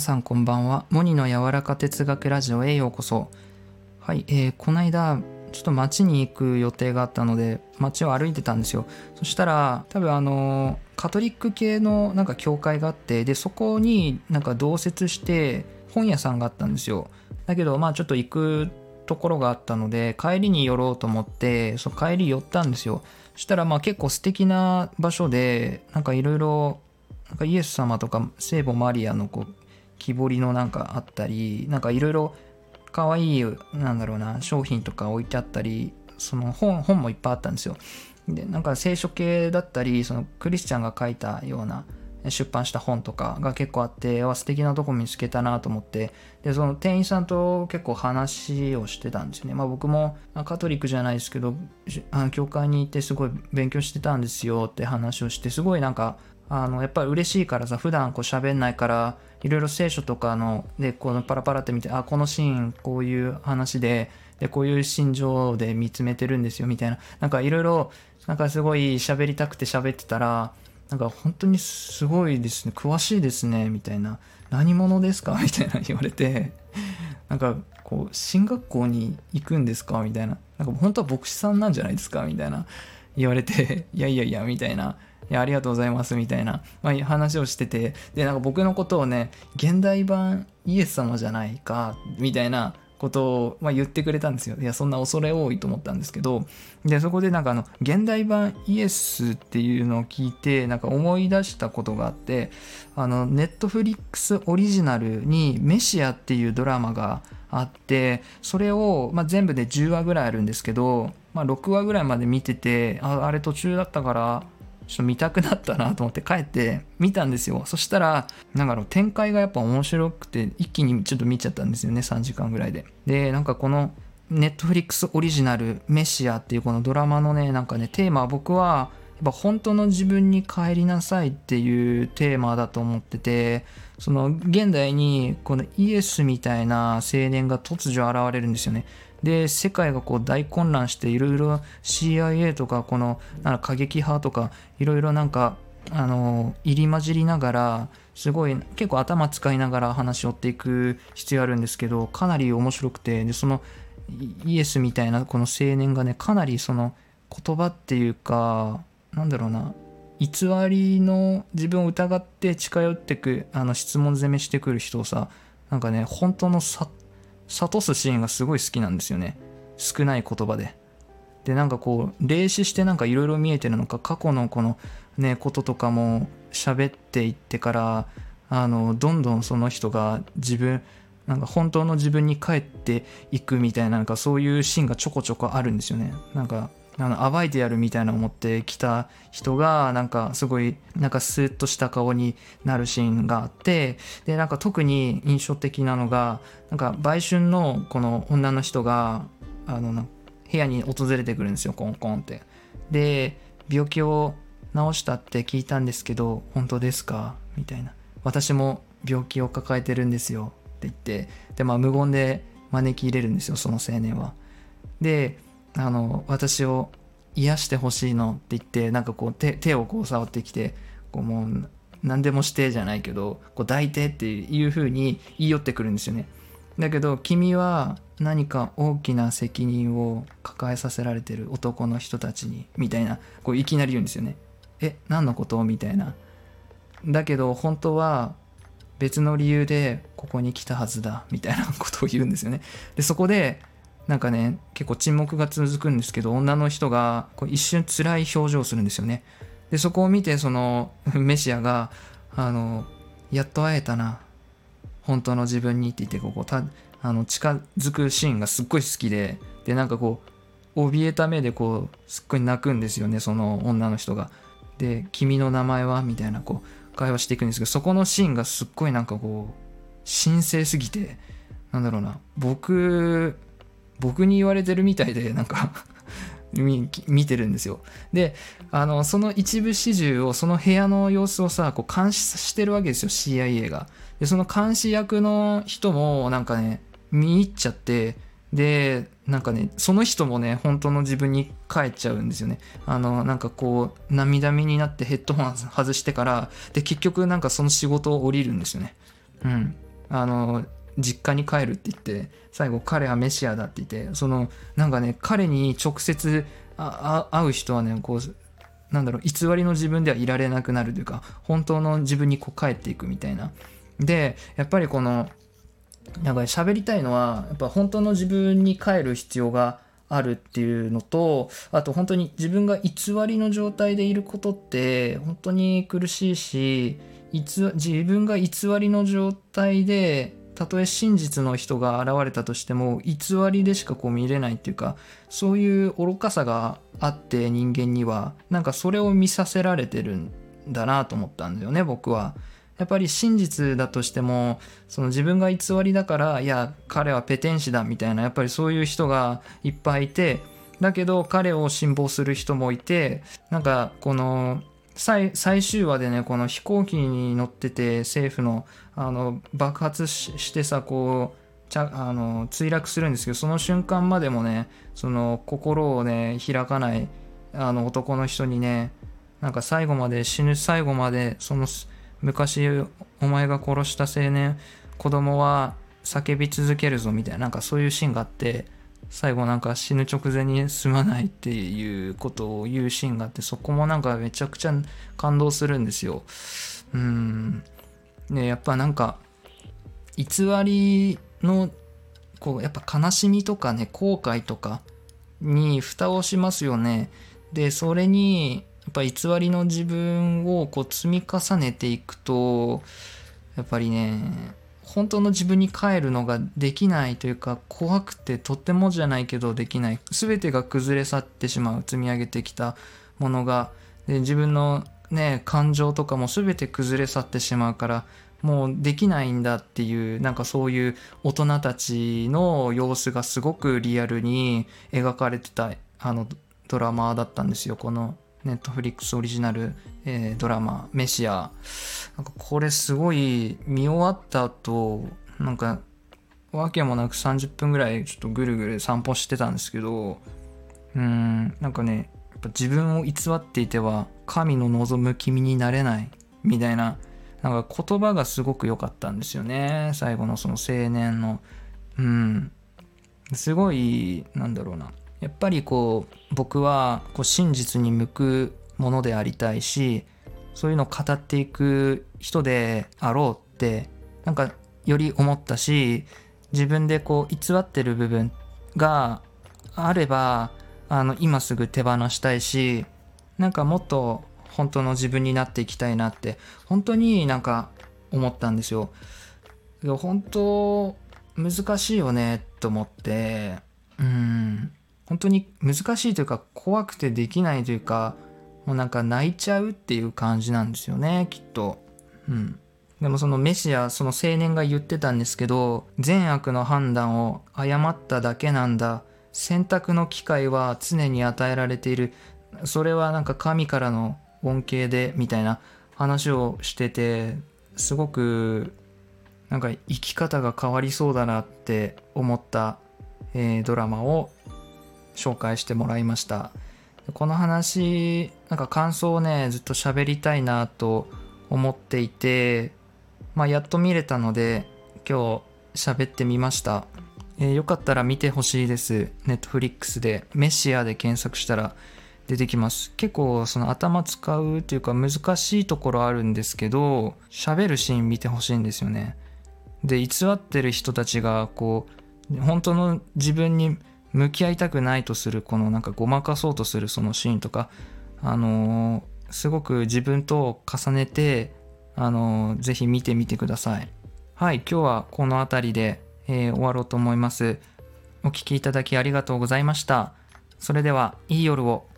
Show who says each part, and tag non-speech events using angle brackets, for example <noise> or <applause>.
Speaker 1: さんこんばんは。モニの柔らか哲学ラジオへようこそ。はい、えー、この間、ちょっと街に行く予定があったので、街を歩いてたんですよ。そしたら、多分あの、カトリック系のなんか教会があって、で、そこになんか同設して本屋さんがあったんですよ。だけど、まあちょっと行くところがあったので、帰りに寄ろうと思って、そ帰り寄ったんですよ。そしたらまあ結構素敵な場所で、なんかいろいろ、なんかイエス様とか聖母マリアのこう木彫りのなんかあったりなんかいろいろかわいいなんだろうな商品とか置いてあったりその本本もいっぱいあったんですよ。でなんか聖書系だったりそのクリスチャンが書いたような出版した本とかが結構あってわ素敵なとこ見つけたなと思ってでその店員さんと結構話をしてたんですよね。まあ僕もカトリックじゃないですけどあの教会に行ってすごい勉強してたんですよって話をしてすごいなんかあのやっぱり嬉しいからさ普段こう喋んないからいろいろ聖書とかのでこのパラパラって見てあこのシーンこういう話ででこういう心情で見つめてるんですよみたいな。なんかいろいろなんかすごい喋りたくて喋ってたらなんか本当にすごいですね。詳しいですねみたいな。何者ですか？<laughs> みたいな言われて。なんかこう進学校に行くんですか？みたいな。なんか本当は牧師さんなんじゃないですか？みたいな言われて。いやいやいやみたいな。いやありがとうございますみたいな、まあ、話をしててでなんか僕のことをね現代版イエス様じゃないかみたいなことを、まあ、言ってくれたんですよ。いや、そんな恐れ多いと思ったんですけど、で、そこでなんかあの、現代版イエスっていうのを聞いて、なんか思い出したことがあって、あの、ネットフリックスオリジナルにメシアっていうドラマがあって、それを、まあ、全部で10話ぐらいあるんですけど、まあ、6話ぐらいまで見てて、ああれ途中だったから、ちょっと見たくなったなと思って帰って見たんですよ。そしたら、なんかの展開がやっぱ面白くて、一気にちょっと見ちゃったんですよね、3時間ぐらいで。で、なんかこの、ネットフリックスオリジナルメシアっていうこのドラマのね、なんかね、テーマは僕は、ぱ本当の自分に帰りなさいっていうテーマだと思ってて、その現代にこのイエスみたいな青年が突如現れるんですよね。で世界がこう大混乱していろいろ CIA とかこのなんか過激派とかいろいろなんかあの入り混じりながらすごい結構頭使いながら話を追っていく必要あるんですけどかなり面白くてでそのイエスみたいなこの青年がねかなりその言葉っていうかなんだろうな。偽りの自分を疑って近寄ってくあの質問攻めしてくる人をさなんかね本当の諭すシーンがすごい好きなんですよね。少ない言葉で。でなんかこう霊視してなんかいろいろ見えてるのか過去のこのねこととかも喋っていってからあのどんどんその人が自分なんか本当の自分に帰っていくみたいななんかそういうシーンがちょこちょこあるんですよね。なんかあの暴いてやるみたいな思ってきた人がなんかすごいなんかスーッとした顔になるシーンがあってでなんか特に印象的なのがなんか売春のこの女の人があの部屋に訪れてくるんですよコンコンって。で病気を治したって聞いたんですけど本当ですか？みたいな。私も病気を抱えてるんですよって言って。でまあ無言で招き入れるんですよその青年は。であの私を癒してほしいのって言ってなんかこう手手をこう触ってきてこうもう何でもしてじゃないけどこう抱いてっていう風に言い寄ってくるんですよね。だけど君は何か大きな責任を抱えさせられてる男の人たちにみたいなこういきなり言うんですよね。え何のこと？みたいな。だけど本当は別の理由でここに来たはずだみたいなことを言うんですよね。でそこでなんかね結構沈黙が続くんですけど女の人がこう一瞬辛い表情をするんですよね。でそこを見てその <laughs> メシアがあのやっと会えたな。本当の自分にって言ってここたあの近づくシーンがすっごい好きででなんかこう怯えた目でこうすっごい泣くんですよねその女の人が。で「君の名前は?」みたいなこう会話していくんですけどそこのシーンがすっごいなんかこう神聖すぎてなんだろうな。僕僕に言われてるみたいでなんか <laughs> 見てるんですよ。であのその一部始終をその部屋の様子をさこう監視してるわけですよ CIA が。でその監視役の人もなんかね見入っちゃってでなんかねその人もね本当の自分に帰っちゃうんですよね。あのなんかこう涙目になってヘッドホン外してからで結局なんかその仕事を降りるんですよね。うん。あの実家に帰るって言って最後彼はメシアだって言ってそのなんかね彼に直接会う人はねこうなんだろう偽りの自分ではいられなくなるというか本当の自分にこう帰っていくみたいな。でやっぱりこのなんか喋りたいのはやっぱ本当の自分に帰る必要があるっていうのとあと本当に自分が偽りの状態でいることって本当に苦しいし自分が偽りの状態でたとえ真実の人が現れたとしても偽りでしかこう見れないっていうかそういう愚かさがあって人間にはなんかそれを見させられてるんだなと思ったんだよね僕は。やっぱり真実だとしてもその自分が偽りだからいや彼はペテン師だみたいなやっぱりそういう人がいっぱいいてだけど彼を信望する人もいてなんかこの最終話でねこの飛行機に乗ってて政府のあの爆発してさこうちゃあの墜落するんですけどその瞬間までもねその心をね開かないあの男の人にねなんか最後まで死ぬ最後までその昔お前が殺した青年子供は叫び続けるぞみたいななんかそういうシーンがあって最後なんか死ぬ直前にすまないっていうことを言うシーンがあってそこもなんかめちゃくちゃ感動するんですよ。うん。ねやっぱなんか偽りのこうやっぱ悲しみとかね後悔とかに蓋をしますよね。でそれにやっぱ偽りの自分をこう積み重ねていくとやっぱりね本当の自分に帰るのができないというか怖くてとってもじゃないけどできない。全てが崩れ去ってしまう積み上げてきたものが。で自分のね感情とかも全て崩れ去ってしまうからもうできないんだっていうなんかそういう大人たちの様子がすごくリアルに描かれてたあのドラマだったんですよこの。ネットフリックスオリジナル、えー、ドラマ「メシア」なんかこれすごい見終わった後なんかわけもなく30分ぐらいちょっとぐるぐる散歩してたんですけどうんなんかねやっぱ自分を偽っていては神の望む君になれないみたいななんか言葉がすごく良かったんですよね最後のその青年の。うん。すごいなんだろうな。やっぱりこう僕はこう真実に向くものでありたいしそういうのを語っていく人であろうってなんかより思ったし自分でこう偽ってる部分があればあの今すぐ手放したいしなんかもっと本当の自分になっていきたいなって本当になんか思ったんですよ。本当難しいよねと思ってうん本当に難しいというか怖くてできないというかもうなんか泣いちゃうっていう感じなんですよねきっと。うん。でもそのメシアその青年が言ってたんですけど善悪の判断を誤っただけなんだ。選択の機会は常に与えられている。それはなんか神からの恩恵でみたいな話をしててすごくなんか生き方が変わりそうだなって思った、えー、ドラマを紹介してもらいました。この話なんか感想をねずっと喋りたいなと思っていてまあやっと見れたので今日喋ってみました、えー、よかったら見てほしいです。ネットフリックスで。メシアで検索したら出てきます。結構その頭使うというか難しいところあるんですけど喋るシーン見てほしいんですよね。で偽ってる人たちがこう本当の自分に向き合いたくないとするこのなんかごまかそうとするそのシーンとかあのー、すごく自分と重ねてあのー、ぜひ見てみてください。はい今日はこの辺りで、えー、終わろうと思います。お聴きいただきありがとうございました。それではいい夜を。